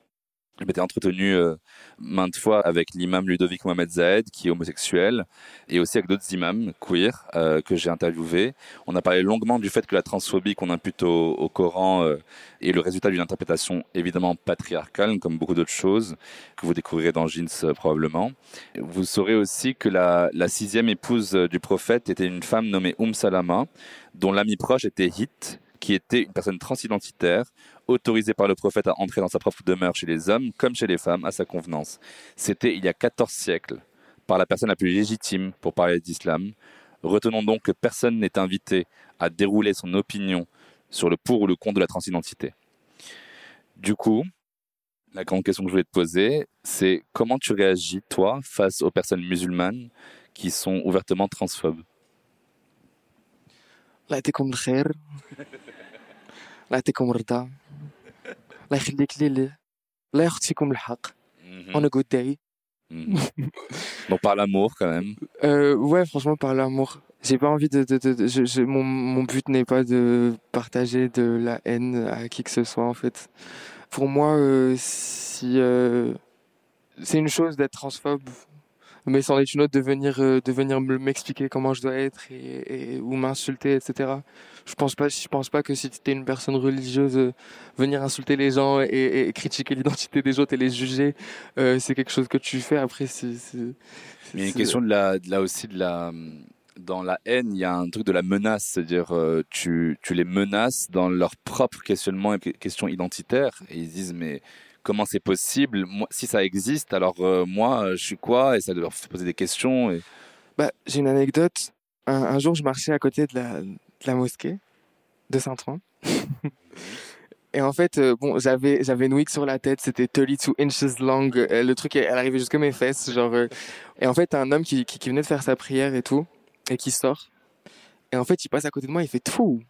Speaker 2: je m'étais entretenu euh, maintes fois avec l'imam Ludovic Mohamed Zahed, qui est homosexuel, et aussi avec d'autres imams queer euh, que j'ai interviewés. On a parlé longuement du fait que la transphobie qu'on impute au, au Coran euh, est le résultat d'une interprétation évidemment patriarcale, comme beaucoup d'autres choses, que vous découvrirez dans Jeans euh, probablement. Vous saurez aussi que la, la sixième épouse euh, du prophète était une femme nommée Umm Salama, dont l'ami proche était Hit, qui était une personne transidentitaire, autorisée par le prophète à entrer dans sa propre demeure chez les hommes comme chez les femmes à sa convenance. C'était il y a 14 siècles, par la personne la plus légitime pour parler d'islam. Retenons donc que personne n'est invité à dérouler son opinion sur le pour ou le contre de la transidentité. Du coup, la grande question que je voulais te poser, c'est comment tu réagis, toi, face aux personnes musulmanes qui sont ouvertement transphobes?
Speaker 3: الله يعطيكم الخير الله يعطيكم الرضا الله يخليك لي لي الله يعطيكم الحق on a good day
Speaker 2: Mhm. Donc par l'amour quand même.
Speaker 3: euh, ouais franchement par l'amour j'ai pas envie de, de, de, de- je, je- mon, mon but n'est pas de partager de la haine à qui que ce soit en fait pour moi euh, si euh, c'est une chose d'être transphobe mais c'en est une autre de venir euh, de venir me- m'expliquer comment je dois être et, et- ou m'insulter etc je pense pas je pense pas que si tu es une personne religieuse euh, venir insulter les gens et, et critiquer l'identité des autres et les juger euh, c'est quelque chose que tu fais. Après c'est
Speaker 2: Mais il y a une question de la, de la aussi de la dans la haine, il y a un truc de la menace, c'est-à-dire tu, tu les menaces dans leur propre questionnement et que- questions identitaires et ils se disent mais comment c'est possible? Moi, si ça existe alors euh, moi euh, je suis quoi? Et ça leur fait poser des questions et
Speaker 3: Bah, j'ai une anecdote. Un, un jour, je marchais à côté de la, de la mosquée de Saint-Ouen. *laughs* Et en fait, euh, bon, j'avais, j'avais une wig sur la tête, c'était 32 inches long. euh, le truc, elle arrivait jusqu'à mes fesses, genre. et en fait, un homme qui, qui, qui venait de faire sa prière et tout, et qui sort. Et en fait, il passe à côté de moi, il fait tout.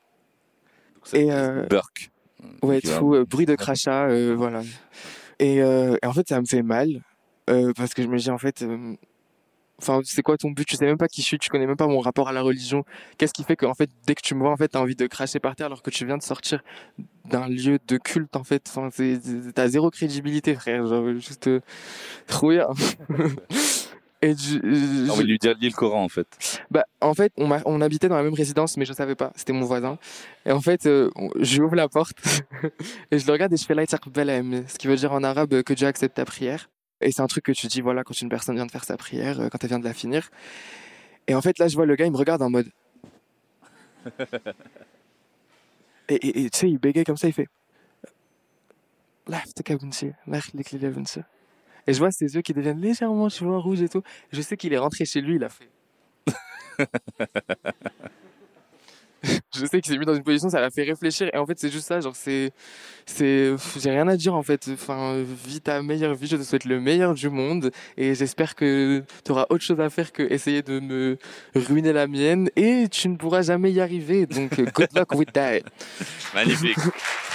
Speaker 3: Et euh,
Speaker 2: Burke.
Speaker 3: Ouais,
Speaker 2: va-
Speaker 3: tout, euh, bruit de crachat, euh, voilà. Et, euh, et en fait, ça me fait mal euh, parce que je me dis en fait, euh, enfin, c'est quoi ton but? Tu sais même pas qui je suis, tu connais même pas mon rapport à la religion. Qu'est-ce qui fait que en fait, dès que tu me vois, en fait, t'as envie de cracher par terre alors que tu viens de sortir d'un lieu de culte, en fait? Enfin, t'as zéro crédibilité, frère. Genre juste euh, trop bien. *laughs* Et
Speaker 2: J'ai envie de lui dire le Coran en fait.
Speaker 3: bah, en fait, on, on habitait dans la même résidence, mais je savais pas. C'était mon voisin. Et en fait, euh, on- je lui ouvre la porte *laughs* et je le regarde et je fais la ce qui veut dire en arabe euh, que Dieu accepte ta prière. Et c'est un truc que tu dis, voilà, quand une personne vient de faire sa prière, euh, quand elle vient de la finir. Et en fait, là, je vois le gars, il me regarde en mode. *laughs* Et et- et tu sais, il bégaye comme ça, il fait. Et je vois ses yeux qui deviennent légèrement, tu vois, rouges et tout. Je sais qu'il est rentré chez lui, il a fait. *laughs* je sais qu'il s'est mis dans une position, ça l'a fait réfléchir. Et en fait, c'est juste ça, genre, c'est. c'est J'ai rien à dire, en fait. Enfin, vis ta meilleure vie, je te souhaite le meilleur du monde. Et j'espère que tu auras autre chose à faire que essayer de me ruiner la mienne. Et tu ne pourras jamais y arriver. Donc, good luck with that.
Speaker 2: Magnifique. *laughs*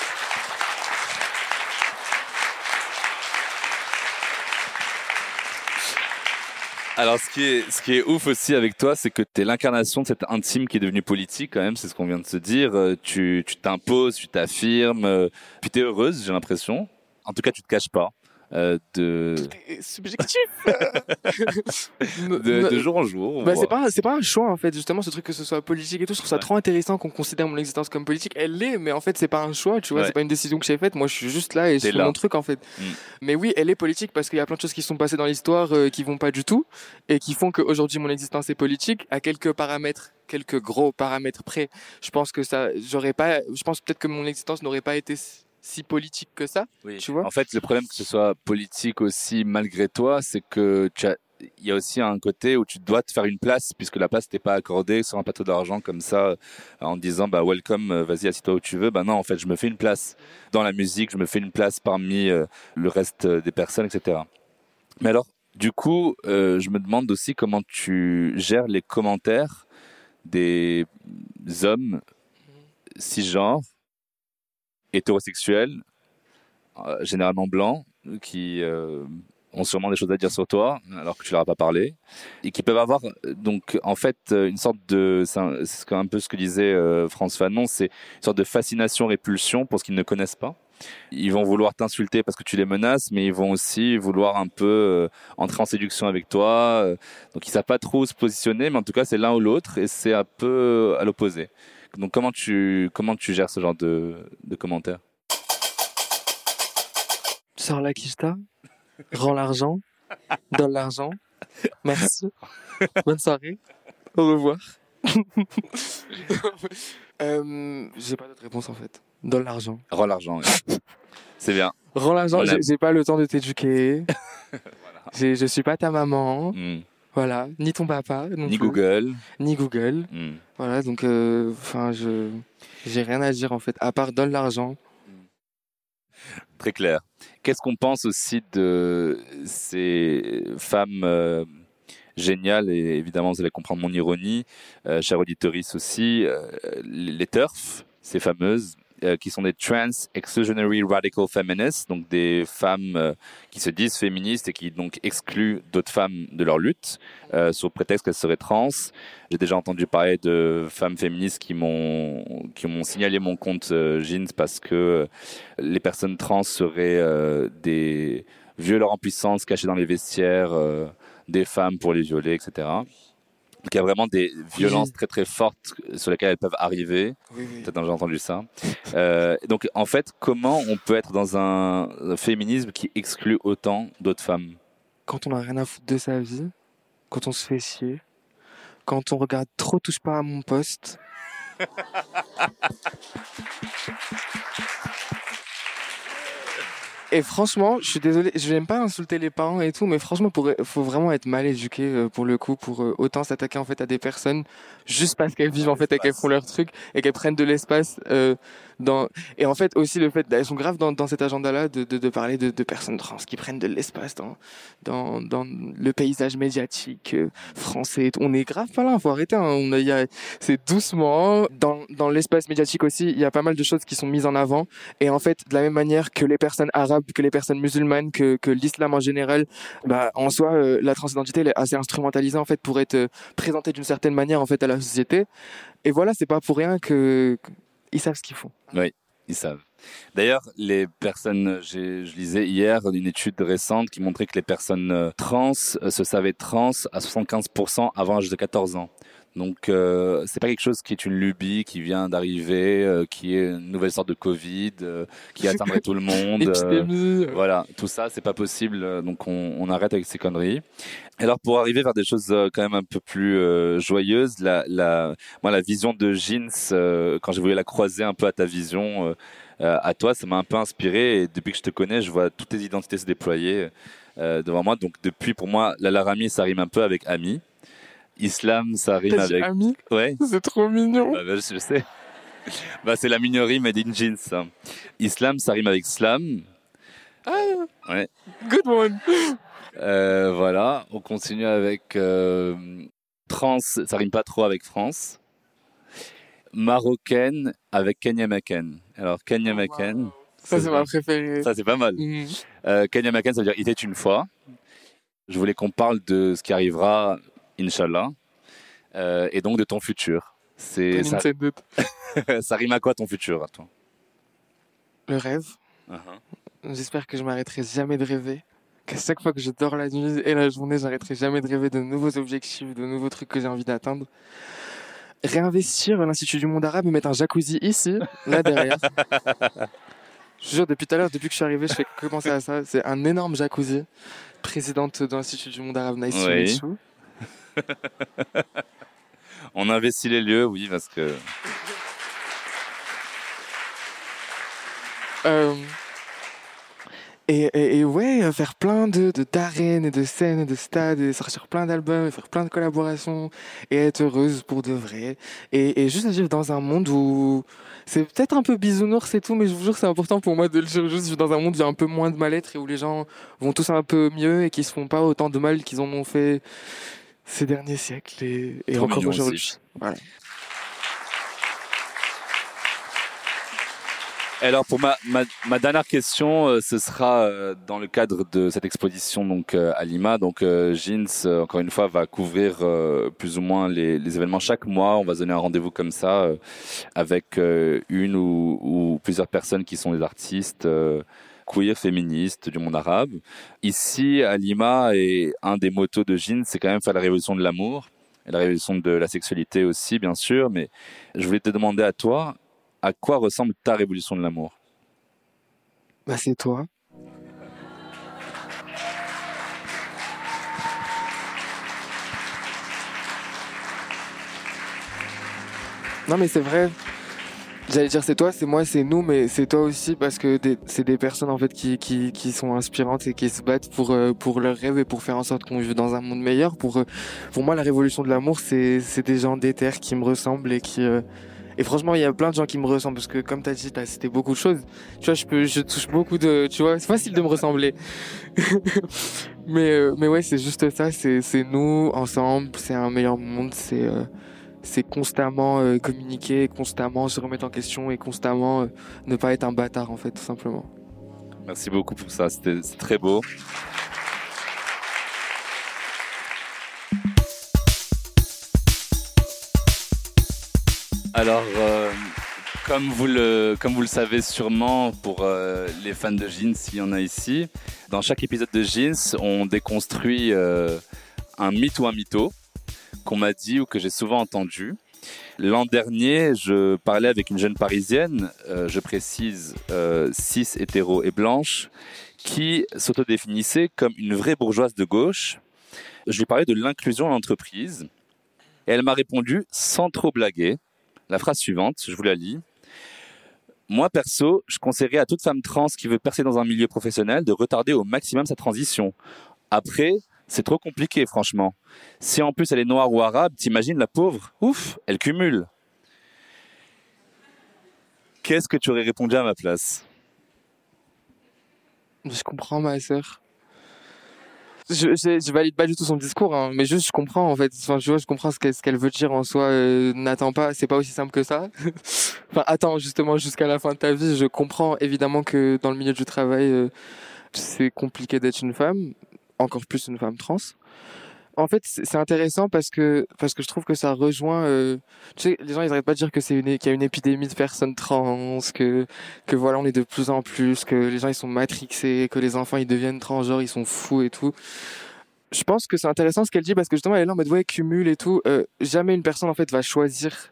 Speaker 2: Alors, ce qui est, ce qui est ouf aussi avec toi, c'est que tu es l'incarnation de cette intime qui est devenue politique, quand même, c'est ce qu'on vient de se dire. Euh, Tu t'imposes, tu t'affirmes, euh, puis tu es heureuse, j'ai l'impression. En tout cas, tu te caches pas. Euh, de...
Speaker 3: Subjectif. *laughs*
Speaker 2: de, de jour en jour.
Speaker 3: Bah, c'est pas, c'est pas un choix en fait, justement, ce truc que ce soit politique et tout. Je trouve ça
Speaker 2: Ouais.
Speaker 3: trop intéressant qu'on considère mon existence comme politique. Elle l'est, mais en fait, c'est pas un choix, tu vois,
Speaker 2: Ouais.
Speaker 3: c'est pas une décision que j'ai faite. Moi, je suis juste là et je fais mon truc en fait.
Speaker 2: Mm.
Speaker 3: Mais oui, elle est politique parce qu'il y a plein de choses qui sont passées dans l'histoire euh, qui vont pas du tout et qui font qu'aujourd'hui mon existence est politique à quelques paramètres, quelques gros paramètres près. Je pense que ça, j'aurais pas, je pense peut-être que mon existence n'aurait pas été si politique que ça.
Speaker 2: Oui.
Speaker 3: Tu vois?
Speaker 2: En fait, le problème que ce soit politique aussi malgré toi, c'est que tu as il y a aussi un côté où tu dois te faire une place puisque la place t'est pas accordée sur un plateau d'argent comme ça euh, en disant bah welcome euh, vas-y assis-toi où tu veux bah non en fait je me fais une place dans la musique je me fais une place parmi euh, le reste des personnes etc mais alors du coup euh, je me demande aussi comment tu gères les commentaires des hommes cisgenres hétérosexuels euh, généralement blancs qui euh, ont sûrement des choses à dire sur toi alors que tu leur as pas parlé et qui peuvent avoir donc en fait euh, une sorte de c'est un, peu ce que disait euh, France Fanon c'est une sorte de fascination répulsion pour ce qu'ils ne connaissent pas. Ils vont vouloir t'insulter parce que tu les menaces mais ils vont aussi vouloir un peu entrer en séduction avec toi donc ils savent pas trop où se positionner mais en tout cas c'est l'un ou l'autre et c'est un peu à l'opposé donc comment tu comment tu gères ce genre de, de commentaires?
Speaker 3: Sors la quicheta, rends l'argent, donne l'argent. Merci. Bonne soirée. Au revoir. *laughs* euh, j'ai pas d'autre réponse en fait. Donne l'argent.
Speaker 2: rends l'argent ouais. c'est bien
Speaker 3: Rends l'argent. J'ai pas le temps de t'éduquer. *laughs* J'ai- Je suis pas ta maman.
Speaker 2: Hmm.
Speaker 3: Voilà. Ni ton papa. non
Speaker 2: ni
Speaker 3: plus.
Speaker 2: Google
Speaker 3: Ni Google.
Speaker 2: Hmm.
Speaker 3: Voilà. Donc, euh, enfin, je j'ai rien à dire en fait. À part donne l'argent.
Speaker 2: Très clair. Qu'est-ce qu'on pense aussi de ces femmes euh, géniales, et évidemment vous allez comprendre mon ironie, euh, chère auditorice aussi, euh, les les TERF, ces fameuses, euh, qui sont des Trans Exclusionary Radical Feminists, donc des femmes euh, qui se disent féministes et qui donc excluent d'autres femmes de leur lutte, euh, sous prétexte qu'elles seraient trans. J'ai déjà entendu parler de femmes féministes qui m'ont qui m'ont signalé mon compte euh, Jeans parce que les personnes trans seraient des violeurs en puissance cachés dans les vestiaires des femmes pour les violer, etc. Donc il y a vraiment des violences très très fortes sur lesquelles elles peuvent arriver.
Speaker 3: Oui, oui.
Speaker 2: Peut-être j'ai entendu ça. Euh, donc en fait, comment on peut être dans un, un féminisme qui exclut autant d'autres femmes?
Speaker 3: Quand on a rien à foutre de sa vie, quand on se fait chier, quand on regarde trop touche pas à mon poste. *laughs* Et franchement, je suis désolé, je n'aime pas insulter les parents et tout, mais franchement, pour, faut vraiment être mal éduqué euh, pour le coup, pour euh, autant s'attaquer en fait à des personnes juste parce qu'elles vivent en fait et qu'elles font leur truc et qu'elles prennent de l'espace euh, dans. Et en fait aussi le fait, elles sont graves dans, dans cet agenda-là de, de, de parler de, de personnes trans qui prennent de l'espace dans, dans dans le paysage médiatique euh, français. On est grave pas là, faut arrêter. Hein. On a, a, c'est doucement dans dans l'espace médiatique aussi. Il y a pas mal de choses qui sont mises en avant et en fait, de la même manière que les personnes arabes, que les personnes musulmanes, que, l'islam en général, bah, en soi, euh, la transidentité elle est assez instrumentalisée en fait pour être euh, présentée d'une certaine manière en fait à la société. Et voilà, c'est pas pour rien que ils savent ce qu'ils font.
Speaker 2: Ils savent. D'ailleurs, les personnes, je lisais hier une étude récente qui montrait que les personnes euh, trans se savaient trans à 75% avant l'âge de 14 ans. Donc, euh, c'est pas quelque chose qui est une lubie qui vient d'arriver, euh, qui est une nouvelle sorte de Covid, euh, qui atteindrait tout le *laughs* monde. euh, voilà, tout ça, c'est pas possible. euh, Donc, on, on arrête avec ces conneries. Alors, pour arriver vers des choses euh, quand même un peu plus euh, joyeuses, la, la, moi, la vision de Jeans, euh, quand j'ai voulu la croiser un peu à ta vision, à toi, ça m'a un peu inspiré. Et depuis que je te connais, je vois toutes tes identités se déployer euh, devant moi. Donc, depuis, pour moi, la Laramie, ça rime un peu avec ami. Islam, ça rime avec.
Speaker 3: ami
Speaker 2: Ouais. *laughs*
Speaker 3: C'est trop mignon.
Speaker 2: Bah, bah, je sais. Bah, c'est la mignonerie made in jeans. ça. Islam, ça rime avec slam. Ouais.
Speaker 3: Good one.
Speaker 2: Euh, voilà. On continue avec euh, trans. Ça rime pas trop avec France. Marocaine avec Kenya Maken. Alors Kenya Maken.
Speaker 3: Ça, c'est ma préférée.
Speaker 2: Ça c'est pas mal. Euh, Kenya Maken, ça veut dire il était une fois. Je voulais qu'on parle de ce qui arrivera, Inch'Allah, euh, et donc de ton futur. C'est ça, *laughs* ça rime à quoi ton futur à toi?
Speaker 3: Le rêve.
Speaker 2: Uh-huh.
Speaker 3: J'espère que je m'arrêterai jamais de rêver. qu'à chaque fois que je dors la nuit et la journée, j'arrêterai jamais de rêver de nouveaux objectifs, de nouveaux trucs que j'ai envie d'atteindre. Réinvestir l'Institut du monde arabe et mettre un jacuzzi ici, là derrière. *laughs* je jure, depuis tout à l'heure, depuis que je suis arrivé, je fais penser à ça. C'est un énorme jacuzzi. Présidente de l'Institut du monde arabe, Nice
Speaker 2: Oui. *laughs* On investit les lieux, oui, parce que
Speaker 3: Euh, et, ouais, faire plein de de- d'arènes et de scènes et de stades sortir plein d'albums faire plein de collaborations et être heureuse pour de vrai. Et, et juste vivre dans un monde où c'est peut-être un peu bisounours et tout, mais je vous jure c'est important pour moi de le dire. Juste vivre dans un monde où il y a un peu moins de mal-être et où les gens vont tous un peu mieux et qui se font pas autant de mal qu'ils en ont fait ces derniers siècles et, et encore aujourd'hui. Voilà.
Speaker 2: Alors pour ma, ma, ma dernière question, euh, ce sera euh, dans le cadre de cette exposition donc euh, à Lima. Donc Jeans, encore une fois, va couvrir plus ou moins les, les événements chaque mois. On va se donner un rendez-vous comme ça avec une ou, ou plusieurs personnes qui sont des artistes queer, féministes du monde arabe. Ici à Lima, et un des motos de Jeans, c'est quand même faire la révolution de l'amour et la révolution de la sexualité aussi, bien sûr. Mais je voulais te demander à toi, à quoi ressemble ta révolution de l'amour?
Speaker 3: Bah c'est toi. Non mais c'est vrai. J'allais dire c'est toi, c'est moi, c'est nous, mais c'est toi aussi parce que c'est des personnes en fait qui, qui, qui sont inspirantes et qui se battent pour euh, pour leurs rêves et pour faire en sorte qu'on vive dans un monde meilleur. Pour euh, pour moi la révolution de l'amour c'est c'est des gens d'éther qui me ressemblent et qui euh, et franchement il y a plein de gens qui me ressemblent parce que comme t'as dit t'as cité beaucoup de choses. Tu vois je peux je touche beaucoup de tu vois c'est facile de me ressembler. *laughs* mais euh, mais ouais c'est juste ça c'est c'est nous ensemble c'est un meilleur monde c'est c'est constamment euh, communiquer, constamment se remettre en question et constamment euh, ne pas être un bâtard en fait, tout simplement.
Speaker 2: Merci beaucoup pour ça, c'était très beau. Alors, euh, comme, vous le, comme vous le savez sûrement pour les fans de Jeans, s'il y en a ici, dans chaque épisode de Jeans, on déconstruit un mythe ou un mytho qu'on m'a dit ou que j'ai souvent entendu. L'an dernier, je parlais avec une jeune parisienne, euh, je précise euh, cis, hétéro et blanche, qui s'autodéfinissait comme une vraie bourgeoise de gauche. Je lui parlais de l'inclusion en entreprise et elle m'a répondu sans trop blaguer. La phrase suivante, je vous la lis. Moi, perso, je conseillerais à toute femme trans qui veut percer dans un milieu professionnel de retarder au maximum sa transition. Après, c'est trop compliqué, franchement. Si en plus elle est noire ou arabe, t'imagines la pauvre? Ouf, elle cumule. Qu'est-ce que tu aurais répondu à ma place?
Speaker 3: Je comprends ma sœur. Je, valide pas du tout son discours, hein, mais juste je comprends en fait. Enfin, je vois, je comprends ce qu'elle, ce qu'elle veut dire en soi. Euh, N'attends pas, c'est pas aussi simple que ça. *laughs* enfin, attends justement jusqu'à la fin de ta vie. Je comprends évidemment que dans le milieu du travail, euh, c'est compliqué d'être une femme, encore plus une femme trans. En fait, c'est intéressant parce que parce que je trouve que ça rejoint. euh, tu sais, les gens ils arrêtent pas de dire que c'est une qu'il y a une épidémie de personnes trans, que que voilà on est de plus en plus, que les gens ils sont matrixés, que les enfants ils deviennent transgenres, ils sont fous et tout. Je pense que c'est intéressant ce qu'elle dit parce que justement elle est là en mode ouais cumul et tout. Euh, jamais une personne en fait va choisir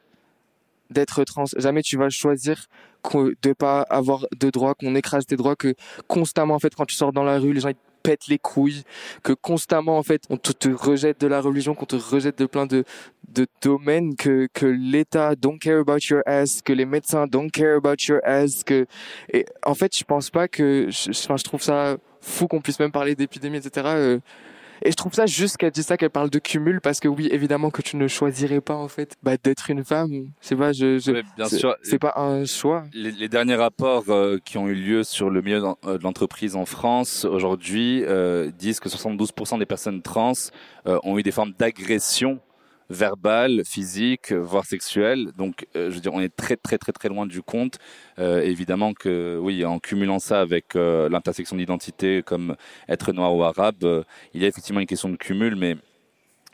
Speaker 3: d'être trans. Jamais tu vas choisir de pas avoir de droits, qu'on écrase tes droits, que constamment en fait quand tu sors dans la rue les gens ils te pètent les couilles, que constamment en fait on te, te rejette de la religion, qu'on te rejette de plein de de domaines, que que l'État don't care about your ass, que les médecins don't care about your ass, que et en fait je pense pas que, je, je- trouve ça fou qu'on puisse même parler d'épidémie etc. et je trouve ça juste qu'elle dit ça, qu'elle parle de cumul, parce que oui, évidemment que tu ne choisirais pas, en fait, bah, d'être une femme. Sais pas, je, je,
Speaker 2: Bien
Speaker 3: c'est-
Speaker 2: sûr,
Speaker 3: c'est pas un choix.
Speaker 2: les, les derniers rapports euh, qui ont eu lieu sur le milieu euh, de l'entreprise en France aujourd'hui euh, disent que 72% des personnes trans euh, ont eu des formes d'agression verbale, physique, voire sexuelle. Donc, euh, je veux dire, on est très très très très loin du compte. Euh, évidemment que, oui, en cumulant ça avec euh, l'intersection d'identité comme être noir ou arabe, il y a effectivement une question de cumul, mais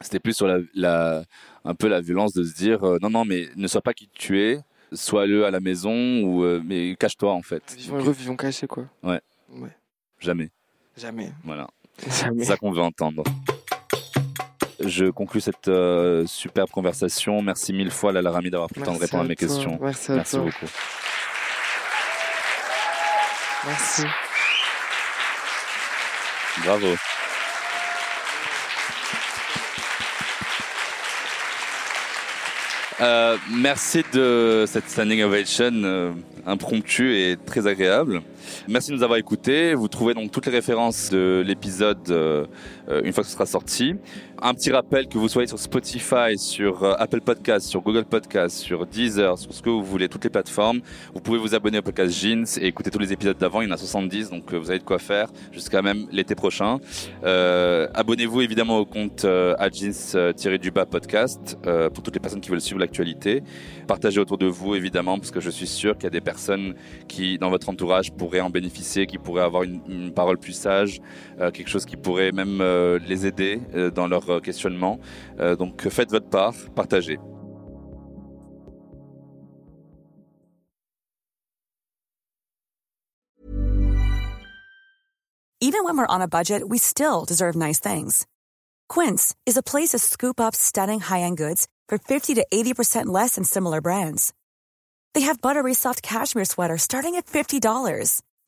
Speaker 2: c'était plus sur la, la, un peu la violence de se dire, non non, mais ne sois pas qui tu es, sois-le à la maison ou mais cache-toi en fait.
Speaker 3: Vivons heureux, vivons cachés, quoi.
Speaker 2: Ouais.
Speaker 3: Ouais.
Speaker 2: Jamais.
Speaker 3: Jamais.
Speaker 2: Voilà.
Speaker 3: Jamais.
Speaker 2: C'est ça qu'on veut entendre. Je conclus cette euh, superbe conversation. Merci mille fois, Lala Rami, d'avoir pris le temps de répondre à
Speaker 3: à
Speaker 2: mes
Speaker 3: toi.
Speaker 2: questions.
Speaker 3: Merci à
Speaker 2: Merci
Speaker 3: toi.
Speaker 2: beaucoup.
Speaker 3: Merci.
Speaker 2: Bravo. Euh, merci de cette standing ovation euh, impromptue et très agréable. Merci de nous avoir écoutés. Vous trouvez donc toutes les références de l'épisode euh, une fois que ce sera sorti. Un petit rappel que vous soyez sur Spotify, sur euh, Apple Podcast, sur Google Podcast, sur Deezer, sur ce que vous voulez, toutes les plateformes. Vous pouvez vous abonner au podcast Jeans et écouter tous les épisodes d'avant. Il y en a 70, donc euh, vous avez de quoi faire jusqu'à même l'été prochain. Abonnez-vous évidemment au compte euh, jeans-du-bas podcast pour toutes les personnes qui veulent suivre l'actualité. Partagez autour de vous évidemment parce que je suis sûr qu'il y a des personnes qui dans votre entourage pourraient en bénéficier, qui pourraient avoir une, parole plus sage, euh, quelque chose qui pourrait même euh, les aider euh, dans leur questionnement. Donc faites votre part, partagez.
Speaker 5: Even when we're on a budget, we still deserve nice things. Quince is a place to scoop up stunning high-end goods for 50 to 80% less than similar brands. They have buttery soft cashmere sweaters starting at $50,